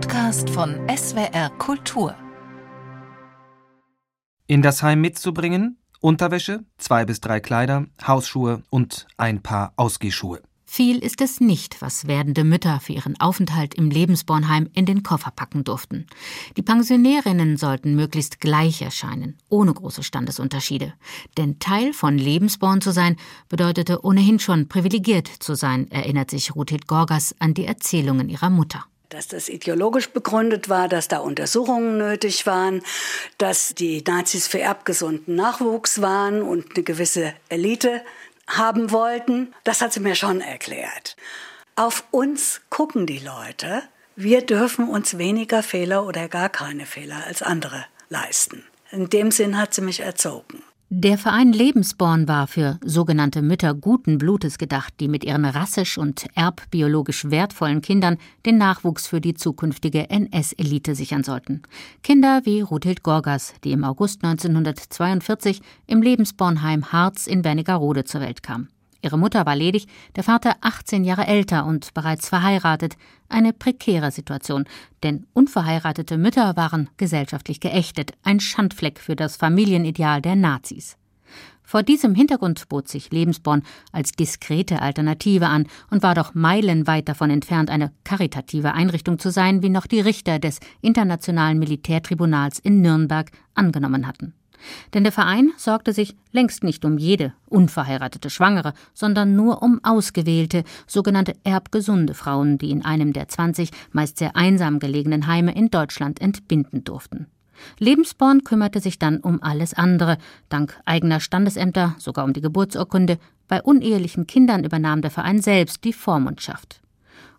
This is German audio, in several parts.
Podcast von SWR Kultur. In das Heim mitzubringen Unterwäsche, zwei bis drei Kleider, Hausschuhe und ein paar Ausgehschuhe. Viel ist es nicht, was werdende Mütter für ihren Aufenthalt im Lebensbornheim in den Koffer packen durften. Die Pensionärinnen sollten möglichst gleich erscheinen, ohne große Standesunterschiede. Denn Teil von Lebensborn zu sein, bedeutete ohnehin schon privilegiert zu sein, erinnert sich Ruthit Gorgas an die Erzählungen ihrer Mutter dass das ideologisch begründet war, dass da Untersuchungen nötig waren, dass die Nazis für erbgesunden Nachwuchs waren und eine gewisse Elite haben wollten. Das hat sie mir schon erklärt. Auf uns gucken die Leute. Wir dürfen uns weniger Fehler oder gar keine Fehler als andere leisten. In dem Sinn hat sie mich erzogen. Der Verein Lebensborn war für sogenannte Mütter guten Blutes gedacht, die mit ihren rassisch und erbbiologisch wertvollen Kindern den Nachwuchs für die zukünftige NS-Elite sichern sollten. Kinder wie Ruthild Gorgas, die im August 1942 im Lebensbornheim Harz in Wernigerode zur Welt kam. Ihre Mutter war ledig, der Vater 18 Jahre älter und bereits verheiratet. Eine prekäre Situation, denn unverheiratete Mütter waren gesellschaftlich geächtet, ein Schandfleck für das Familienideal der Nazis. Vor diesem Hintergrund bot sich Lebensborn als diskrete Alternative an und war doch meilenweit davon entfernt, eine karitative Einrichtung zu sein, wie noch die Richter des Internationalen Militärtribunals in Nürnberg angenommen hatten. Denn der Verein sorgte sich längst nicht um jede unverheiratete Schwangere, sondern nur um ausgewählte, sogenannte erbgesunde Frauen, die in einem der 20 meist sehr einsam gelegenen Heime in Deutschland entbinden durften. Lebensborn kümmerte sich dann um alles andere, dank eigener Standesämter, sogar um die Geburtsurkunde. Bei unehelichen Kindern übernahm der Verein selbst die Vormundschaft.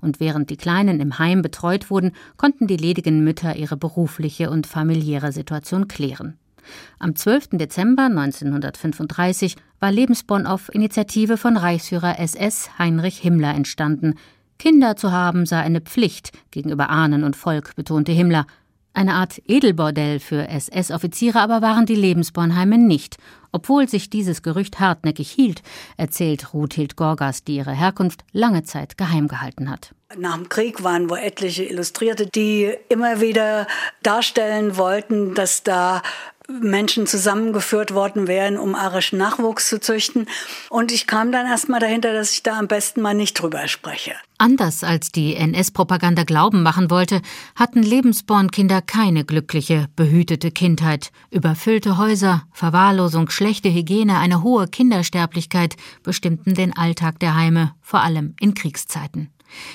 Und während die Kleinen im Heim betreut wurden, konnten die ledigen Mütter ihre berufliche und familiäre Situation klären. Am 12. Dezember 1935 war Lebensborn auf Initiative von Reichsführer SS Heinrich Himmler entstanden. Kinder zu haben sei eine Pflicht gegenüber Ahnen und Volk, betonte Himmler. Eine Art Edelbordell für SS-Offiziere aber waren die Lebensbornheime nicht, obwohl sich dieses Gerücht hartnäckig hielt, erzählt Ruthild Gorgas, die ihre Herkunft lange Zeit geheim gehalten hat. Nach dem Krieg waren wohl etliche Illustrierte, die immer wieder darstellen wollten, dass da Menschen zusammengeführt worden wären, um arischen Nachwuchs zu züchten. Und ich kam dann erst mal dahinter, dass ich da am besten mal nicht drüber spreche. Anders als die NS-Propaganda glauben machen wollte, hatten Lebensborn-Kinder keine glückliche, behütete Kindheit. Überfüllte Häuser, Verwahrlosung, schlechte Hygiene, eine hohe Kindersterblichkeit bestimmten den Alltag der Heime, vor allem in Kriegszeiten.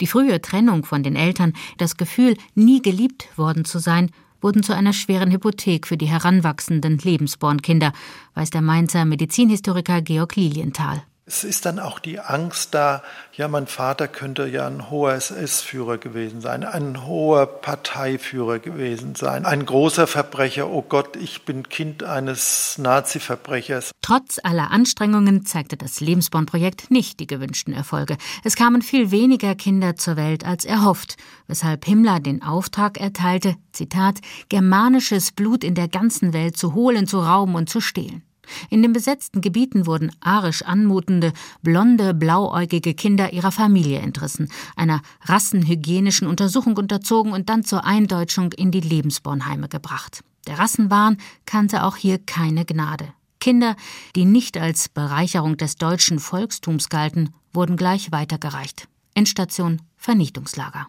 Die frühe Trennung von den Eltern, das Gefühl, nie geliebt worden zu sein, wurden zu einer schweren Hypothek für die heranwachsenden Lebensbornkinder, weiß der Mainzer Medizinhistoriker Georg Lilienthal. Es ist dann auch die Angst da, ja, mein Vater könnte ja ein hoher SS-Führer gewesen sein, ein hoher Parteiführer gewesen sein, ein großer Verbrecher. Oh Gott, ich bin Kind eines Nazi-Verbrechers. Trotz aller Anstrengungen zeigte das Lebensborn-Projekt nicht die gewünschten Erfolge. Es kamen viel weniger Kinder zur Welt als erhofft, weshalb Himmler den Auftrag erteilte, Zitat, germanisches Blut in der ganzen Welt zu holen, zu rauben und zu stehlen. In den besetzten Gebieten wurden arisch anmutende, blonde, blauäugige Kinder ihrer Familie entrissen, einer rassenhygienischen Untersuchung unterzogen und dann zur Eindeutschung in die Lebensbornheime gebracht. Der Rassenwahn kannte auch hier keine Gnade. Kinder, die nicht als Bereicherung des deutschen Volkstums galten, wurden gleich weitergereicht. Endstation Vernichtungslager.